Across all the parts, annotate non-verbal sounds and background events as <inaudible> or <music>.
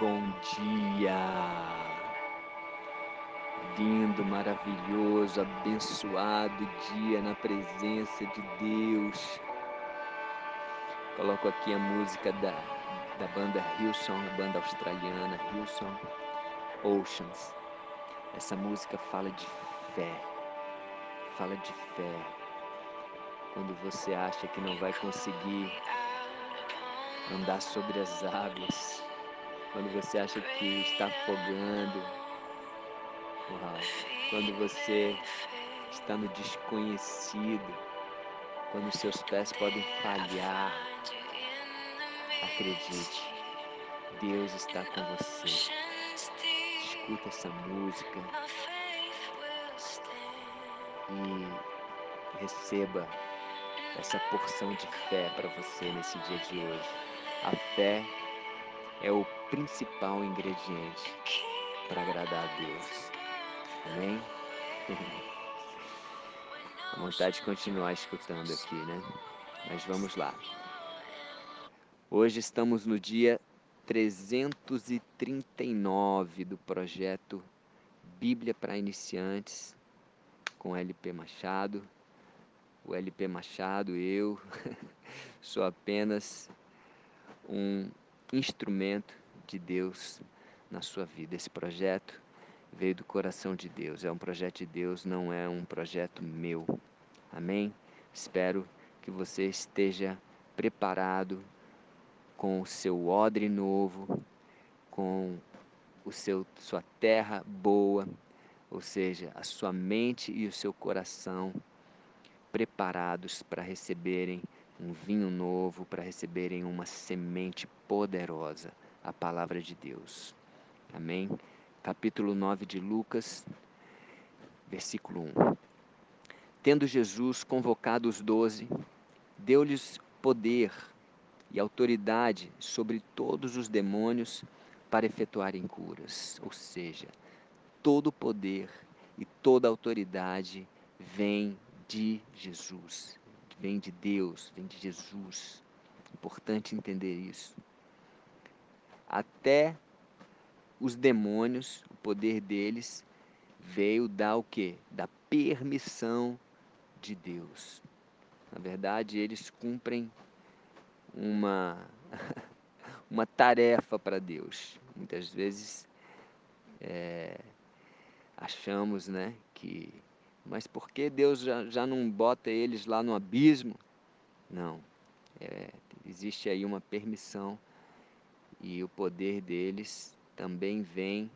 bom dia. Lindo, maravilhoso, abençoado dia na presença de Deus. Coloco aqui a música da, da banda Hillsong, banda australiana Hillsong Oceans. Essa música fala de fé. Fala de fé. Quando você acha que não vai conseguir andar sobre as águas, quando você acha que está afogando, quando você está no desconhecido, quando seus pés podem falhar, acredite, Deus está com você. Escuta essa música e receba essa porção de fé para você nesse dia de hoje. A fé é o principal ingrediente para agradar a Deus. Amém? <laughs> A vontade de continuar escutando aqui, né? Mas vamos lá. Hoje estamos no dia 339 do projeto Bíblia para Iniciantes com LP Machado. O LP Machado, eu, <laughs> sou apenas um instrumento de Deus na sua vida. Esse projeto veio do coração de Deus, é um projeto de Deus, não é um projeto meu. Amém? Espero que você esteja preparado com o seu odre novo, com o seu sua terra boa, ou seja, a sua mente e o seu coração preparados para receberem um vinho novo, para receberem uma semente poderosa, a palavra de Deus. Amém? Capítulo 9 de Lucas, versículo 1. Tendo Jesus convocado os doze, deu-lhes poder e autoridade sobre todos os demônios para efetuarem curas. Ou seja, todo poder e toda autoridade vem de Jesus, vem de Deus, vem de Jesus. Importante entender isso. Até os demônios, o poder deles veio da o quê? Da permissão de Deus. Na verdade, eles cumprem uma <laughs> uma tarefa para Deus. Muitas vezes é, achamos, né, que mas por que Deus já, já não bota eles lá no abismo? Não. É, existe aí uma permissão e o poder deles também vem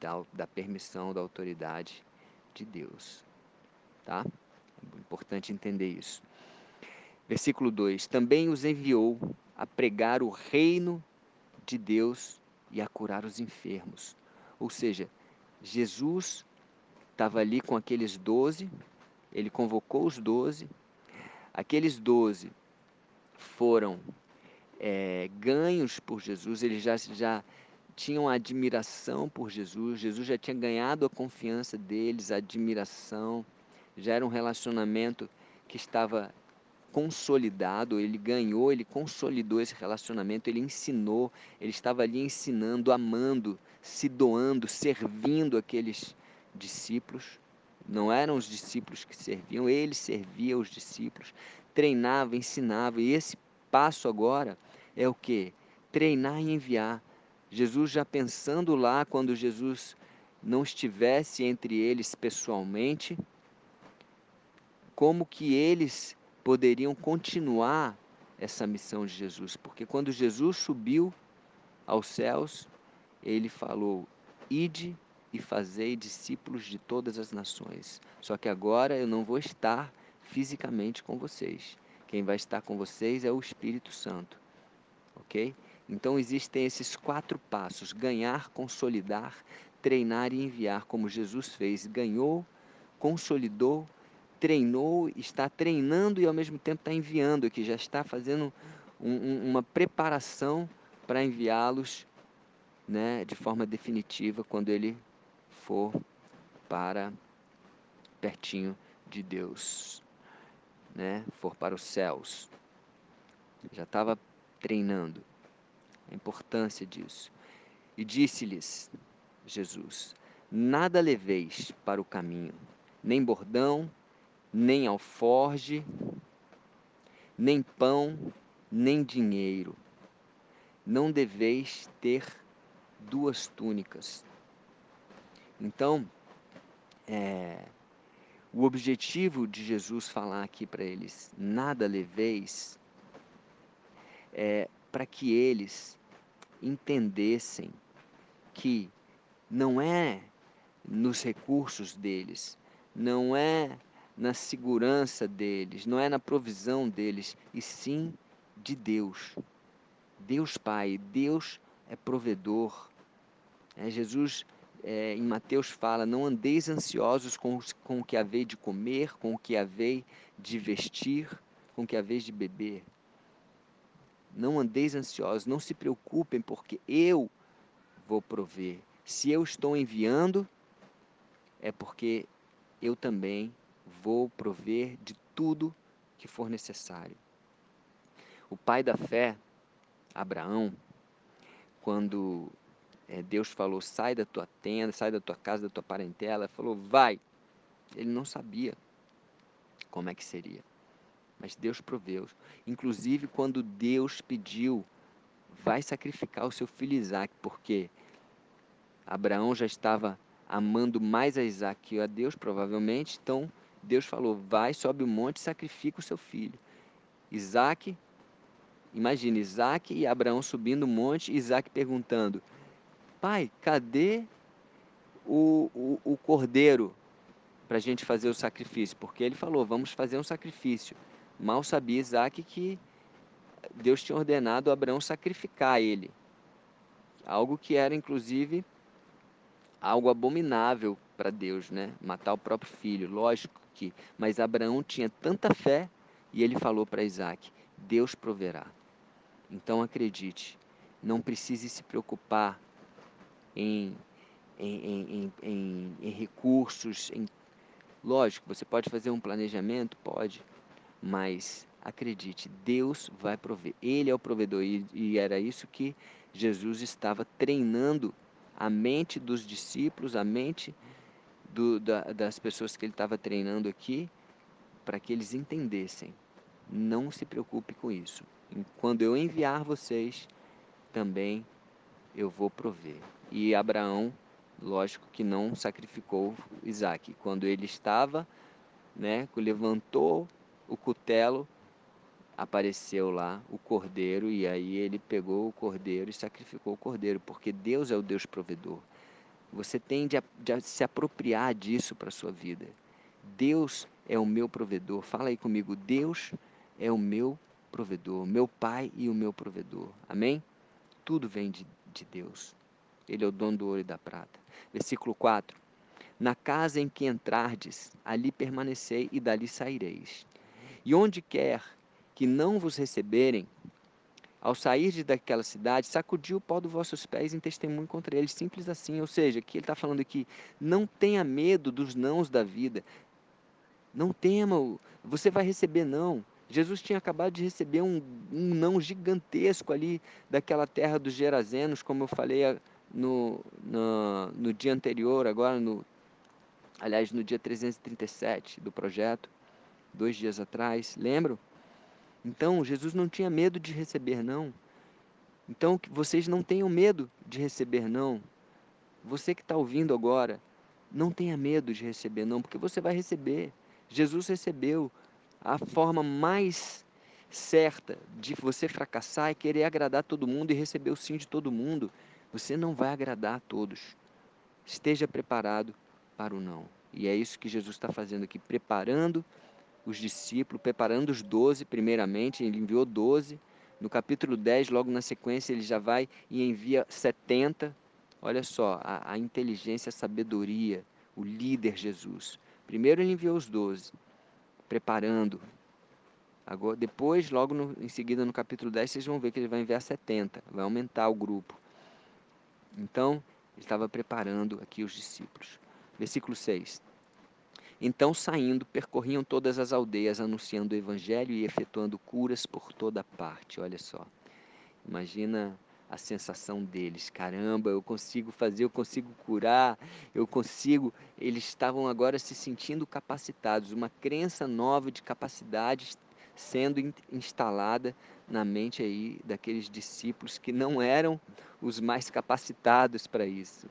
da, da permissão, da autoridade de Deus. Tá? É importante entender isso. Versículo 2: Também os enviou a pregar o reino de Deus e a curar os enfermos. Ou seja, Jesus estava ali com aqueles doze, ele convocou os doze, aqueles doze foram é, ganhos por Jesus, eles já, já tinham admiração por Jesus, Jesus já tinha ganhado a confiança deles, a admiração, já era um relacionamento que estava consolidado, ele ganhou, ele consolidou esse relacionamento, ele ensinou, ele estava ali ensinando, amando, se doando, servindo aqueles discípulos. Não eram os discípulos que serviam, ele servia os discípulos, treinava, ensinava. E esse passo agora é o que? Treinar e enviar. Jesus já pensando lá, quando Jesus não estivesse entre eles pessoalmente, como que eles poderiam continuar essa missão de Jesus, porque quando Jesus subiu aos céus, ele falou: Ide e fazei discípulos de todas as nações. Só que agora eu não vou estar fisicamente com vocês. Quem vai estar com vocês é o Espírito Santo. Ok? Então existem esses quatro passos: ganhar, consolidar, treinar e enviar, como Jesus fez. Ganhou, consolidou, treinou, está treinando e ao mesmo tempo está enviando, que já está fazendo um, um, uma preparação para enviá-los né, de forma definitiva quando ele for para pertinho de Deus, né, for para os céus. Já estava treinando. a importância disso. E disse-lhes Jesus: Nada leveis para o caminho, nem bordão, nem alforge, nem pão, nem dinheiro. Não deveis ter duas túnicas. Então, é, o objetivo de Jesus falar aqui para eles, nada leveis, é para que eles entendessem que não é nos recursos deles, não é na segurança deles, não é na provisão deles, e sim de Deus. Deus Pai, Deus é provedor. É, Jesus é, em Mateus fala: Não andeis ansiosos com, com o que haveis de comer, com o que haveis de vestir, com o que haveis de beber. Não andeis ansiosos, não se preocupem, porque eu vou prover. Se eu estou enviando, é porque eu também vou prover de tudo que for necessário. O pai da fé, Abraão, quando é, Deus falou: sai da tua tenda, sai da tua casa, da tua parentela, falou: vai. Ele não sabia como é que seria, mas Deus proveu. Inclusive, quando Deus pediu, vai sacrificar o seu filho Isaac, porque Abraão já estava amando mais a Isaac que a Deus, provavelmente, então Deus falou: vai, sobe o monte e sacrifica o seu filho. Isaac, imagine Isaac e Abraão subindo o monte, Isaac perguntando: pai, cadê o, o, o cordeiro para a gente fazer o sacrifício? Porque ele falou: vamos fazer um sacrifício. Mal sabia Isaac que Deus tinha ordenado Abraão sacrificar ele. Algo que era, inclusive, algo abominável para Deus, né? Matar o próprio filho, lógico que. Mas Abraão tinha tanta fé e ele falou para Isaac: Deus proverá. Então acredite, não precise se preocupar em, em, em, em, recursos. Lógico, você pode fazer um planejamento? Pode, mas acredite, Deus vai prover. Ele é o provedor e, e era isso que Jesus estava treinando a mente dos discípulos, a mente do, da, das pessoas que ele estava treinando aqui, para que eles entendessem. Não se preocupe com isso. Quando eu enviar vocês, também eu vou prover. E Abraão, lógico que não sacrificou Isaac. Quando ele estava, né, levantou o cutelo, apareceu lá o cordeiro, e aí ele pegou o cordeiro e sacrificou o cordeiro, porque Deus é o Deus provedor. Você tem de, de se apropriar disso para a sua vida. Deus é o meu provedor. Fala aí comigo. Deus é o meu provedor, meu Pai e o meu provedor. Amém? Tudo vem de, de Deus. Ele é o dono do ouro e da prata. Versículo 4. Na casa em que entrardes, ali permanecei e dali saireis. E onde quer que não vos receberem, ao sair daquela cidade, sacudiu o pó dos vossos pés em testemunho contra eles. Simples assim. Ou seja, que ele está falando aqui, não tenha medo dos nãos da vida. Não tema, você vai receber não. Jesus tinha acabado de receber um, um não gigantesco ali daquela terra dos Gerazenos, como eu falei no, no, no dia anterior, agora no, aliás, no dia 337 do projeto, dois dias atrás, lembram? Então, Jesus não tinha medo de receber não. Então, vocês não tenham medo de receber não. Você que está ouvindo agora, não tenha medo de receber não, porque você vai receber. Jesus recebeu. A forma mais certa de você fracassar é querer agradar todo mundo e receber o sim de todo mundo. Você não vai agradar a todos. Esteja preparado para o não. E é isso que Jesus está fazendo aqui, preparando os discípulos, preparando os doze, primeiramente, ele enviou doze. No capítulo 10, logo na sequência, ele já vai e envia 70. Olha só, a, a inteligência, a sabedoria, o líder Jesus. Primeiro ele enviou os doze, preparando. Agora, depois, logo no, em seguida, no capítulo 10, vocês vão ver que ele vai enviar 70, vai aumentar o grupo. Então, ele estava preparando aqui os discípulos. Versículo 6. Então, saindo, percorriam todas as aldeias, anunciando o evangelho e efetuando curas por toda parte. Olha só. Imagina a sensação deles. Caramba, eu consigo fazer, eu consigo curar, eu consigo. Eles estavam agora se sentindo capacitados, uma crença nova de capacidade sendo instalada na mente aí daqueles discípulos que não eram os mais capacitados para isso,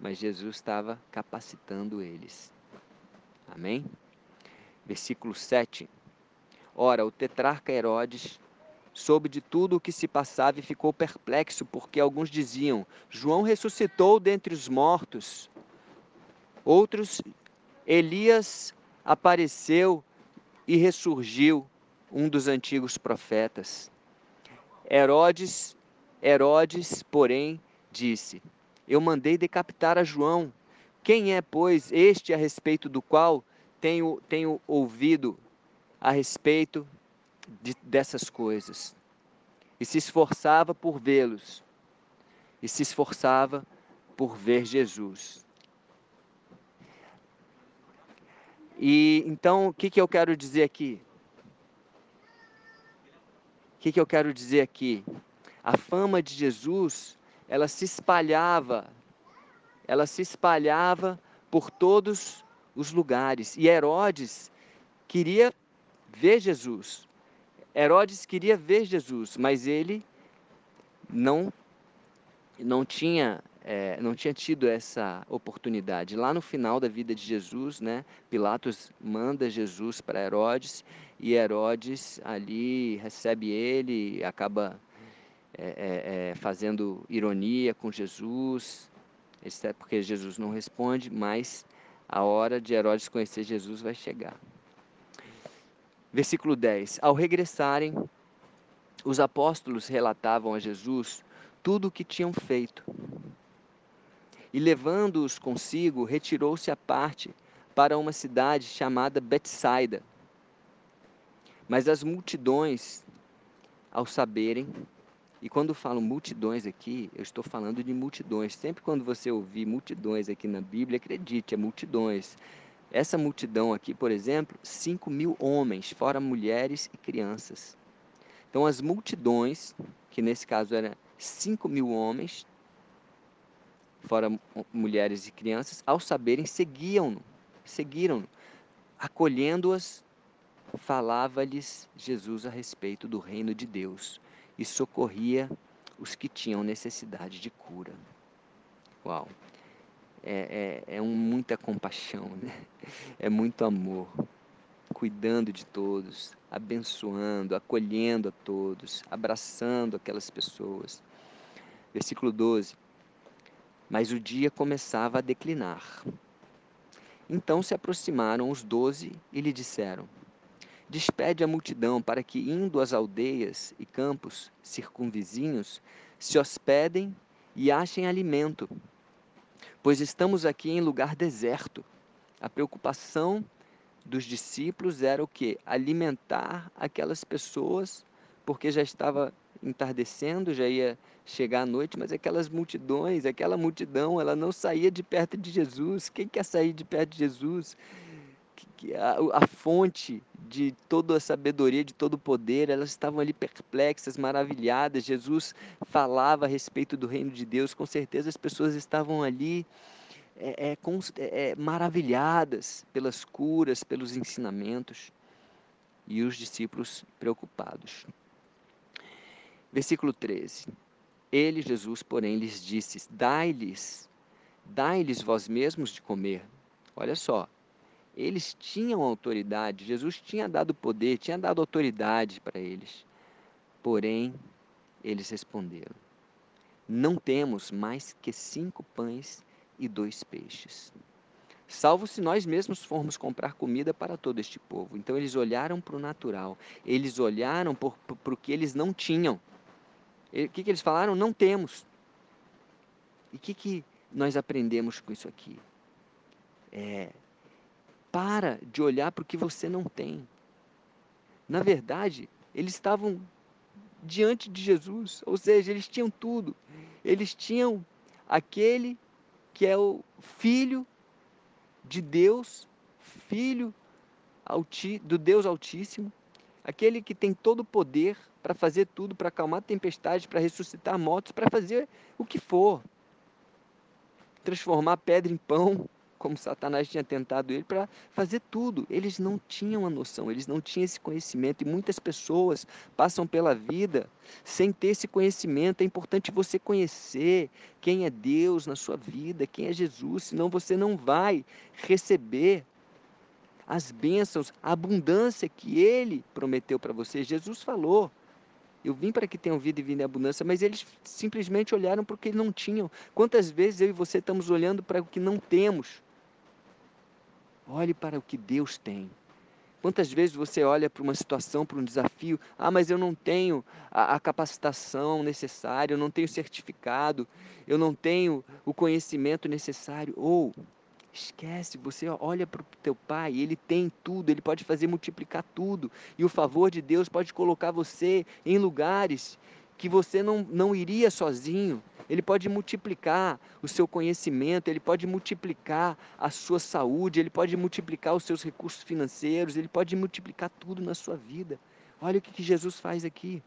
mas Jesus estava capacitando eles. Amém? Versículo 7. Ora, o tetrarca Herodes soube de tudo o que se passava e ficou perplexo, porque alguns diziam: João ressuscitou dentre os mortos. Outros, Elias apareceu e ressurgiu, um dos antigos profetas. Herodes, Herodes, porém, disse: Eu mandei decapitar a João. Quem é, pois, este a respeito do qual tenho, tenho ouvido a respeito de, dessas coisas? E se esforçava por vê-los, e se esforçava por ver Jesus. E então, o que, que eu quero dizer aqui? O que, que eu quero dizer aqui? A fama de Jesus, ela se espalhava, ela se espalhava por todos os lugares. E Herodes queria ver Jesus. Herodes queria ver Jesus, mas ele não não tinha é, não tinha tido essa oportunidade. Lá no final da vida de Jesus, né, Pilatos manda Jesus para Herodes e Herodes ali recebe ele, acaba é, é, é fazendo ironia com Jesus, é porque Jesus não responde, mas a hora de Herodes conhecer Jesus vai chegar. Versículo 10: Ao regressarem, os apóstolos relatavam a Jesus tudo o que tinham feito. E levando-os consigo, retirou-se à parte para uma cidade chamada Betsaida. Mas as multidões, ao saberem, e quando falo multidões aqui, eu estou falando de multidões. Sempre quando você ouvir multidões aqui na Bíblia, acredite, é multidões. Essa multidão aqui, por exemplo, 5 mil homens, fora mulheres e crianças. Então, as multidões, que nesse caso eram 5 mil homens, fora mulheres e crianças, ao saberem, seguiam-no, seguiram-no, acolhendo-as, falava-lhes Jesus a respeito do reino de Deus e socorria os que tinham necessidade de cura. Uau! é, é, é um, muita compaixão, né? é muito amor, cuidando de todos, abençoando, acolhendo a todos, abraçando aquelas pessoas. Versículo 12: Mas o dia começava a declinar. Então se aproximaram os doze e lhe disseram: Despede a multidão para que, indo às aldeias e campos circunvizinhos, se hospedem e achem alimento pois estamos aqui em lugar deserto. A preocupação dos discípulos era o que? Alimentar aquelas pessoas, porque já estava entardecendo, já ia chegar a noite, mas aquelas multidões, aquela multidão, ela não saía de perto de Jesus. Quem quer sair de perto de Jesus? A, a fonte de toda a sabedoria, de todo o poder, elas estavam ali perplexas, maravilhadas. Jesus falava a respeito do reino de Deus, com certeza as pessoas estavam ali é, é, é, maravilhadas pelas curas, pelos ensinamentos, e os discípulos preocupados. Versículo 13. Ele, Jesus, porém, lhes disse: Dai-lhes, dai-lhes vós mesmos de comer. Olha só, eles tinham autoridade, Jesus tinha dado poder, tinha dado autoridade para eles. Porém, eles responderam: Não temos mais que cinco pães e dois peixes. Salvo se nós mesmos formos comprar comida para todo este povo. Então eles olharam para o natural, eles olharam para o que eles não tinham. O que, que eles falaram? Não temos. E o que, que nós aprendemos com isso aqui? É, para de olhar para o que você não tem. Na verdade, eles estavam diante de Jesus, ou seja, eles tinham tudo. Eles tinham aquele que é o Filho de Deus, Filho do Deus Altíssimo, aquele que tem todo o poder para fazer tudo, para acalmar tempestades, para ressuscitar mortos, para fazer o que for. Transformar pedra em pão, como Satanás tinha tentado ele, para fazer tudo. Eles não tinham a noção, eles não tinham esse conhecimento. E muitas pessoas passam pela vida sem ter esse conhecimento. É importante você conhecer quem é Deus na sua vida, quem é Jesus, senão você não vai receber as bênçãos, a abundância que ele prometeu para você. Jesus falou. Eu vim para que tenham vida e vida em abundância, mas eles simplesmente olharam para o que não tinham. Quantas vezes eu e você estamos olhando para o que não temos? Olhe para o que Deus tem. Quantas vezes você olha para uma situação, para um desafio, ah, mas eu não tenho a, a, capacitação necessária, eu não tenho certificado, eu não tenho o conhecimento necessário. Ou, esquece, você olha para o teu pai, ele tem tudo, ele pode fazer multiplicar tudo, e o favor de Deus pode colocar você em lugares que você não, não iria sozinho. Ele pode multiplicar o seu conhecimento, ele pode multiplicar a sua saúde, ele pode multiplicar os seus recursos financeiros, ele pode multiplicar tudo na sua vida. Olha o que, que Jesus faz aqui.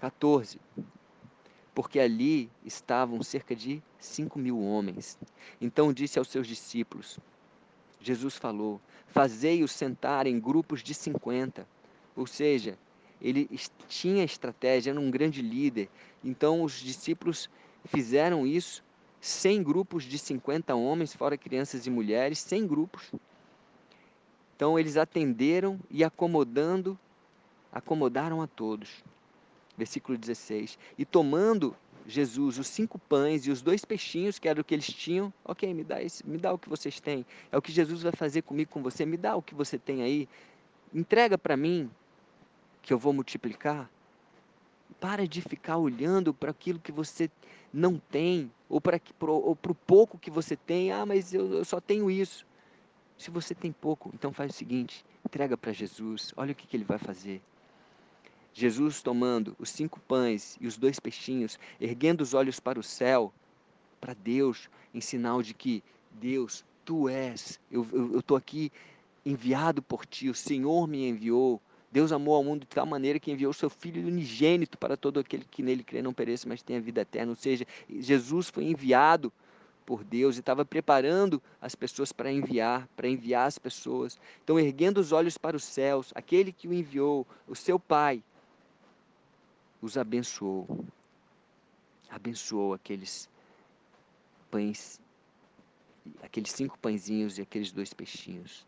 14. Porque ali estavam cerca de 5 mil homens. Então disse aos seus discípulos: Jesus falou: Fazei-os sentar em grupos de 50. Ou seja, ele tinha estratégia, era um grande líder. Então os discípulos fizeram isso, 100 grupos de 50 homens, fora crianças e mulheres, 100 grupos. Então eles atenderam e acomodando, acomodaram a todos. Versículo 16. E tomando Jesus os cinco pães e os dois peixinhos, que era o que eles tinham, ok, me dá, esse, me dá o que vocês têm. É o que Jesus vai fazer comigo, com você. Me dá o que você tem aí. Entrega para mim, que eu vou multiplicar. Para de ficar olhando para aquilo que você não tem, ou para o pouco que você tem. Ah, mas eu, eu só tenho isso. Se você tem pouco, então faz o seguinte: entrega para Jesus, olha o que, que ele vai fazer. Jesus tomando os cinco pães e os dois peixinhos, erguendo os olhos para o céu, para Deus, em sinal de que Deus, tu és, eu estou aqui enviado por ti, o Senhor me enviou, Deus amou ao mundo de tal maneira que enviou o seu Filho unigênito para todo aquele que nele crê não pereça, mas tenha vida eterna. Ou seja, Jesus foi enviado por Deus e estava preparando as pessoas para enviar, para enviar as pessoas. Então, erguendo os olhos para os céus, aquele que o enviou, o seu Pai, os abençoou. Abençoou aqueles pães, aqueles cinco pãezinhos e aqueles dois peixinhos.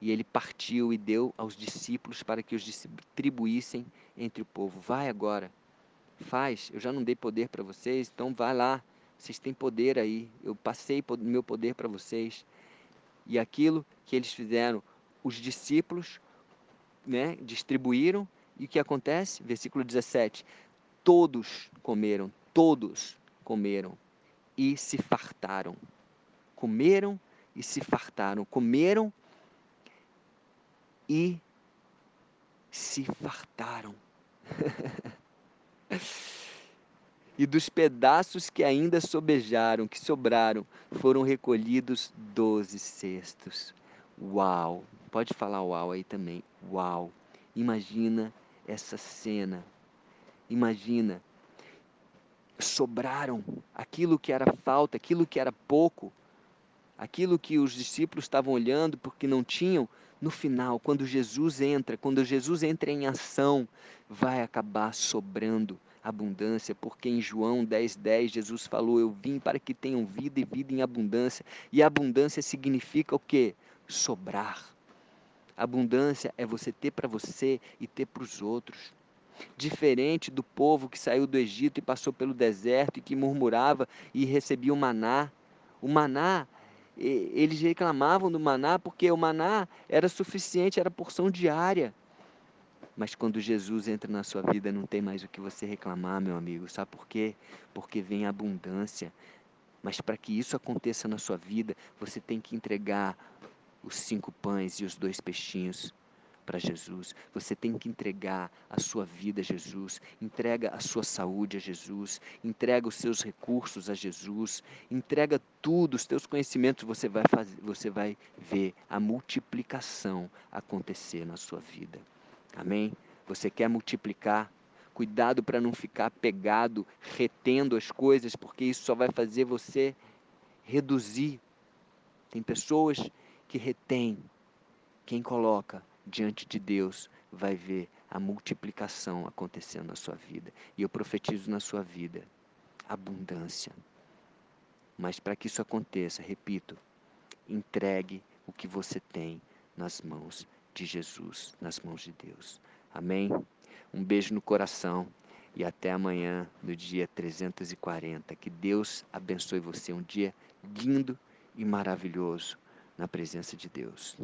E ele partiu e deu aos discípulos para que os distribuíssem entre o povo. Vai agora, faz. Eu já não dei poder para vocês, então vai lá. Vocês têm poder aí. Eu passei meu poder para vocês. E aquilo que eles fizeram, os discípulos né, distribuíram. E o que acontece? Versículo 17: Todos comeram, todos comeram e se fartaram. Comeram e se fartaram. Comeram e se fartaram. <laughs> e dos pedaços que ainda sobejaram, que sobraram, foram recolhidos doze cestos. Uau! Pode falar uau aí também. Uau! Imagina essa cena. Imagina. Sobraram aquilo que era falta, aquilo que era pouco, aquilo que os discípulos estavam olhando porque não tinham, no final, quando Jesus entra, quando Jesus entra em ação, vai acabar sobrando abundância, porque em João 10:10 10, Jesus falou: "Eu vim para que tenham vida e vida em abundância". E abundância significa o quê? Sobrar. Abundância é você ter para você e ter para os outros. Diferente do povo que saiu do Egito e passou pelo deserto e que murmurava e recebia o maná. O maná eles reclamavam do maná porque o maná era suficiente, era porção diária. Mas quando Jesus entra na sua vida, não tem mais o que você reclamar, meu amigo. Sabe por quê? Porque vem abundância. Mas para que isso aconteça na sua vida, você tem que entregar os cinco pães e os dois peixinhos para Jesus. Você tem que entregar a sua vida a Jesus, entrega a sua saúde a Jesus, entrega os seus recursos a Jesus, entrega tudo, os teus conhecimentos, você vai fazer, você vai ver a multiplicação acontecer na sua vida. Amém? Você quer multiplicar? Cuidado para não ficar pegado, retendo as coisas, porque isso só vai fazer você reduzir. Tem pessoas que retêm. Quem coloca diante de Deus vai ver a multiplicação acontecendo na sua vida. E eu profetizo na sua vida abundância. Mas para que isso aconteça, repito, entregue o que você tem nas mãos de Jesus, nas mãos de Deus. Amém? Um beijo no coração e até amanhã, no dia 340. Que Deus abençoe você. Um dia lindo e maravilhoso na presença de Deus.